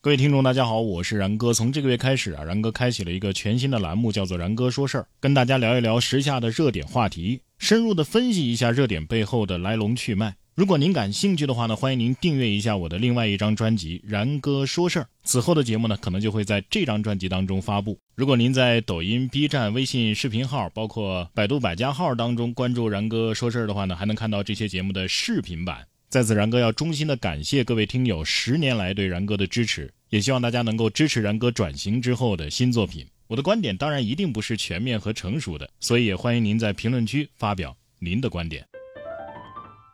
各位听众，大家好，我是然哥。从这个月开始啊，然哥开启了一个全新的栏目，叫做“然哥说事儿”，跟大家聊一聊时下的热点话题，深入的分析一下热点背后的来龙去脉。如果您感兴趣的话呢，欢迎您订阅一下我的另外一张专辑《然哥说事儿》。此后的节目呢，可能就会在这张专辑当中发布。如果您在抖音、B 站、微信视频号，包括百度百家号当中关注“然哥说事儿”的话呢，还能看到这些节目的视频版。在此，然哥要衷心的感谢各位听友十年来对然哥的支持，也希望大家能够支持然哥转型之后的新作品。我的观点当然一定不是全面和成熟的，所以也欢迎您在评论区发表您的观点。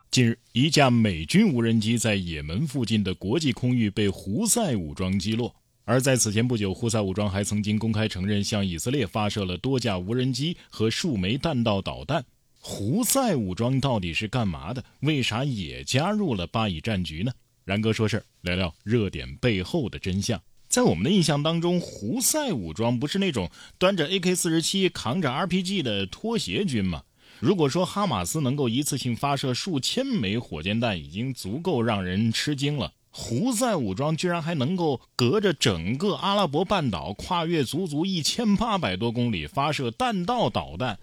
近日，一架美军无人机在也门附近的国际空域被胡塞武装击落，而在此前不久，胡塞武装还曾经公开承认向以色列发射了多架无人机和数枚弹道导弹。胡塞武装到底是干嘛的？为啥也加入了巴以战局呢？然哥说事儿，聊聊热点背后的真相。在我们的印象当中，胡塞武装不是那种端着 AK 四十七、扛着 RPG 的拖鞋军吗？如果说哈马斯能够一次性发射数千枚火箭弹，已经足够让人吃惊了。胡塞武装居然还能够隔着整个阿拉伯半岛，跨越足足一千八百多公里发射弹道导弹。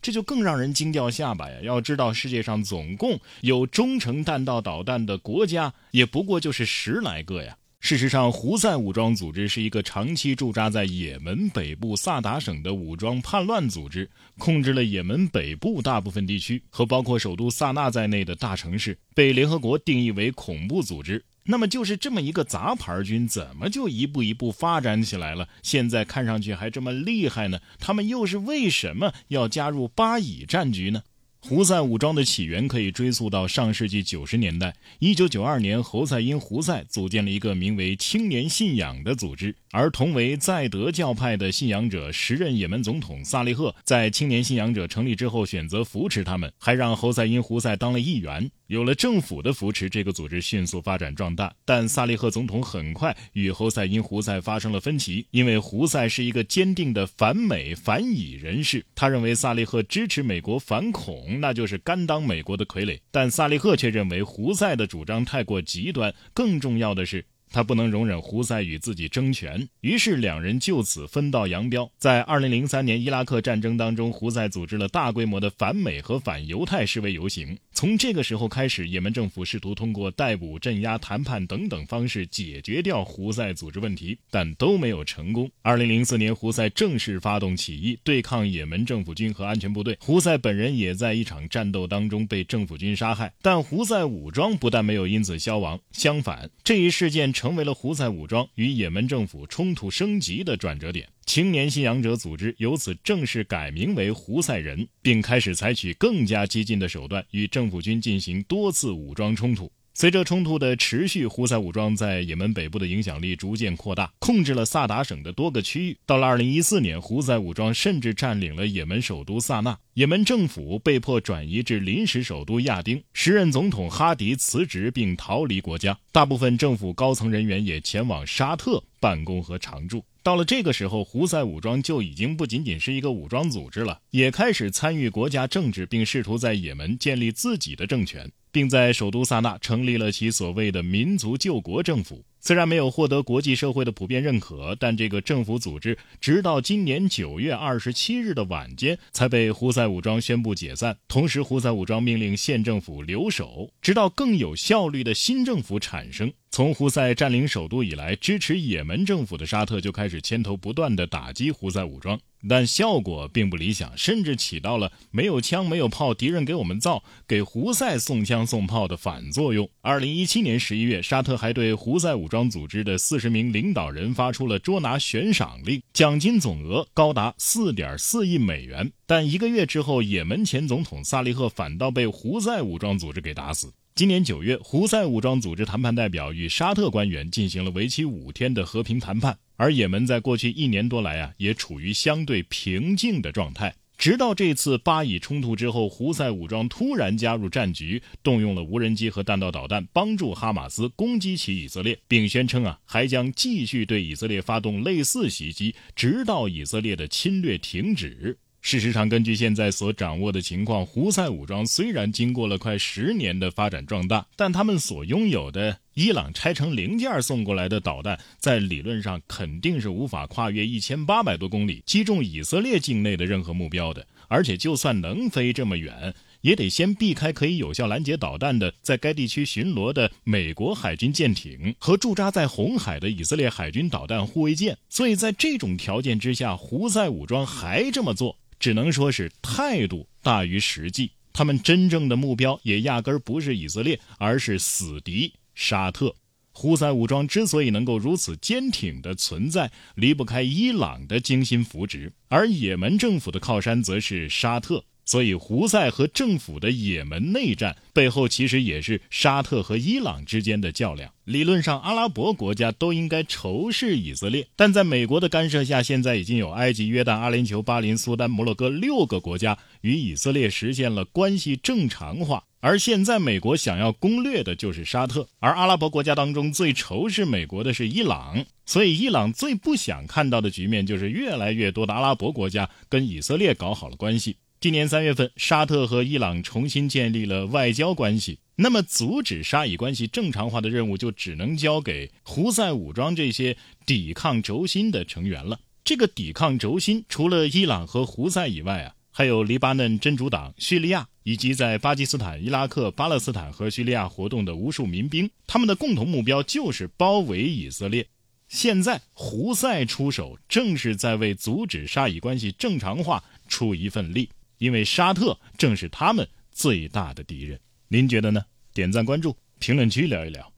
这就更让人惊掉下巴呀！要知道，世界上总共有中程弹道导弹的国家，也不过就是十来个呀。事实上，胡塞武装组织是一个长期驻扎在也门北部萨达省的武装叛乱组织，控制了也门北部大部分地区和包括首都萨那在内的大城市，被联合国定义为恐怖组织。那么就是这么一个杂牌军，怎么就一步一步发展起来了？现在看上去还这么厉害呢？他们又是为什么要加入巴以战局呢？胡塞武装的起源可以追溯到上世纪九十年代。一九九二年，侯赛因·胡塞组建了一个名为“青年信仰”的组织，而同为在德教派的信仰者，时任也门总统萨利赫在青年信仰者成立之后选择扶持他们，还让侯赛因·胡塞当了议员。有了政府的扶持，这个组织迅速发展壮大。但萨利赫总统很快与侯赛因·胡塞发生了分歧，因为胡塞是一个坚定的反美反以人士，他认为萨利赫支持美国反恐，那就是甘当美国的傀儡。但萨利赫却认为胡塞的主张太过极端，更重要的是。他不能容忍胡塞与自己争权，于是两人就此分道扬镳。在2003年伊拉克战争当中，胡塞组织了大规模的反美和反犹太示威游行。从这个时候开始，也门政府试图通过逮捕、镇压、谈判等等方式解决掉胡塞组织问题，但都没有成功。2004年，胡塞正式发动起义，对抗也门政府军和安全部队。胡塞本人也在一场战斗当中被政府军杀害。但胡塞武装不但没有因此消亡，相反，这一事件。成为了胡塞武装与也门政府冲突升级的转折点。青年信仰者组织由此正式改名为胡塞人，并开始采取更加激进的手段与政府军进行多次武装冲突。随着冲突的持续，胡塞武装在也门北部的影响力逐渐扩大，控制了萨达省的多个区域。到了2014年，胡塞武装甚至占领了也门首都萨那，也门政府被迫转移至临时首都亚丁，时任总统哈迪辞职并逃离国家，大部分政府高层人员也前往沙特办公和常驻。到了这个时候，胡塞武装就已经不仅仅是一个武装组织了，也开始参与国家政治，并试图在也门建立自己的政权。并在首都萨那成立了其所谓的民族救国政府。虽然没有获得国际社会的普遍认可，但这个政府组织直到今年九月二十七日的晚间才被胡塞武装宣布解散。同时，胡塞武装命令县政府留守，直到更有效率的新政府产生。从胡塞占领首都以来，支持也门政府的沙特就开始牵头不断的打击胡塞武装。但效果并不理想，甚至起到了没有枪没有炮，敌人给我们造，给胡塞送枪送炮的反作用。二零一七年十一月，沙特还对胡塞武装组织的四十名领导人发出了捉拿悬赏令，奖金总额高达四点四亿美元。但一个月之后，也门前总统萨利赫反倒被胡塞武装组织给打死。今年九月，胡塞武装组织谈判代表与沙特官员进行了为期五天的和平谈判。而也门在过去一年多来啊，也处于相对平静的状态。直到这次巴以冲突之后，胡塞武装突然加入战局，动用了无人机和弹道导弹，帮助哈马斯攻击起以色列，并宣称啊，还将继续对以色列发动类似袭击，直到以色列的侵略停止。事实上，根据现在所掌握的情况，胡塞武装虽然经过了快十年的发展壮大，但他们所拥有的。伊朗拆成零件送过来的导弹，在理论上肯定是无法跨越一千八百多公里击中以色列境内的任何目标的。而且，就算能飞这么远，也得先避开可以有效拦截导弹的在该地区巡逻的美国海军舰艇和驻扎在红海的以色列海军导弹护卫舰。所以在这种条件之下，胡塞武装还这么做，只能说是态度大于实际。他们真正的目标也压根儿不是以色列，而是死敌沙特。胡塞武装之所以能够如此坚挺的存在，离不开伊朗的精心扶植，而也门政府的靠山则是沙特。所以，胡塞和政府的也门内战背后，其实也是沙特和伊朗之间的较量。理论上，阿拉伯国家都应该仇视以色列，但在美国的干涉下，现在已经有埃及、约旦、阿联酋、巴林、苏丹、摩洛哥六个国家与以色列实现了关系正常化。而现在，美国想要攻略的就是沙特，而阿拉伯国家当中最仇视美国的是伊朗，所以伊朗最不想看到的局面就是越来越多的阿拉伯国家跟以色列搞好了关系。今年三月份，沙特和伊朗重新建立了外交关系。那么，阻止沙以关系正常化的任务就只能交给胡塞武装这些抵抗轴心的成员了。这个抵抗轴心除了伊朗和胡塞以外啊，还有黎巴嫩真主党、叙利亚以及在巴基斯坦、伊拉克、巴勒斯坦和叙利亚活动的无数民兵。他们的共同目标就是包围以色列。现在，胡塞出手，正是在为阻止沙以关系正常化出一份力。因为沙特正是他们最大的敌人，您觉得呢？点赞关注，评论区聊一聊。